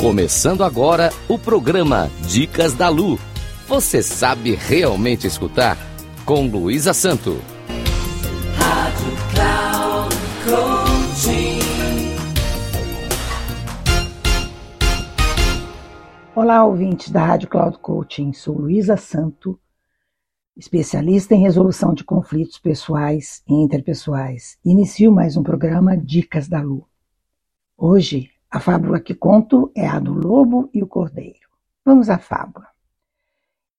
Começando agora o programa Dicas da Lu. Você sabe realmente escutar? Com Luísa Santo. Rádio Cloud Coaching. Olá, ouvintes da Rádio Cloud Coaching. Sou Luísa Santo, especialista em resolução de conflitos pessoais e interpessoais. Inicio mais um programa Dicas da Lu. Hoje a fábula que conto é a do lobo e o cordeiro. Vamos à fábula.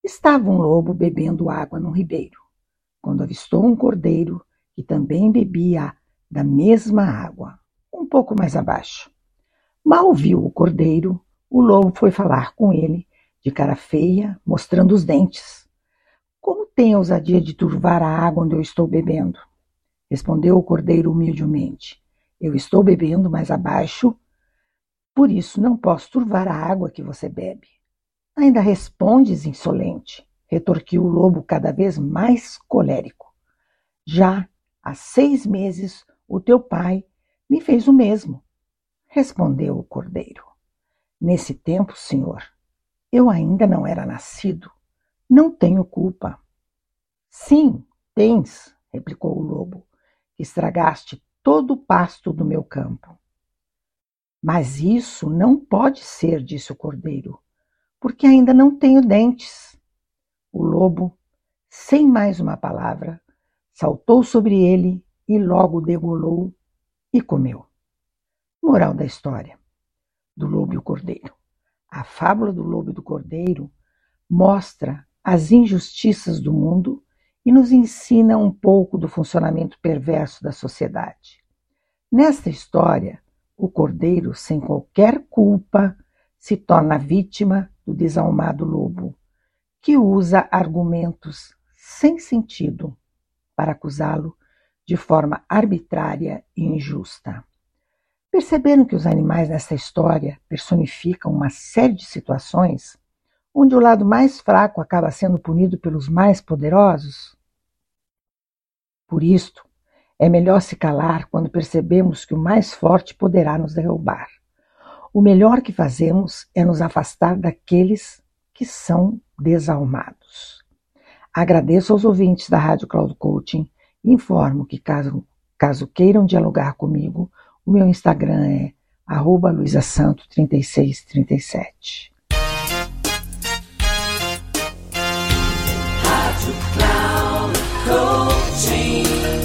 Estava um lobo bebendo água num ribeiro, quando avistou um cordeiro que também bebia da mesma água, um pouco mais abaixo. Mal viu o cordeiro, o lobo foi falar com ele, de cara feia, mostrando os dentes. Como tem a ousadia de turvar a água onde eu estou bebendo? Respondeu o cordeiro humildemente. Eu estou bebendo mais abaixo por isso não posso turvar a água que você bebe. Ainda respondes, insolente, retorquiu o lobo cada vez mais colérico. Já há seis meses o teu pai me fez o mesmo, respondeu o cordeiro. Nesse tempo, senhor, eu ainda não era nascido. Não tenho culpa. Sim, tens, replicou o lobo, estragaste todo o pasto do meu campo. Mas isso não pode ser, disse o cordeiro, porque ainda não tenho dentes. O lobo, sem mais uma palavra, saltou sobre ele e logo degolou e comeu. Moral da história: do lobo e o cordeiro. A fábula do lobo e do cordeiro mostra as injustiças do mundo e nos ensina um pouco do funcionamento perverso da sociedade. Nesta história, o cordeiro, sem qualquer culpa, se torna vítima do desalmado lobo, que usa argumentos sem sentido para acusá-lo de forma arbitrária e injusta. Perceberam que os animais nessa história personificam uma série de situações onde o lado mais fraco acaba sendo punido pelos mais poderosos? Por isto, é melhor se calar quando percebemos que o mais forte poderá nos derrubar. O melhor que fazemos é nos afastar daqueles que são desalmados. Agradeço aos ouvintes da Rádio Cloud Coaching e informo que, caso, caso queiram dialogar comigo, o meu Instagram é luisasanto3637. Rádio Cloud Coaching.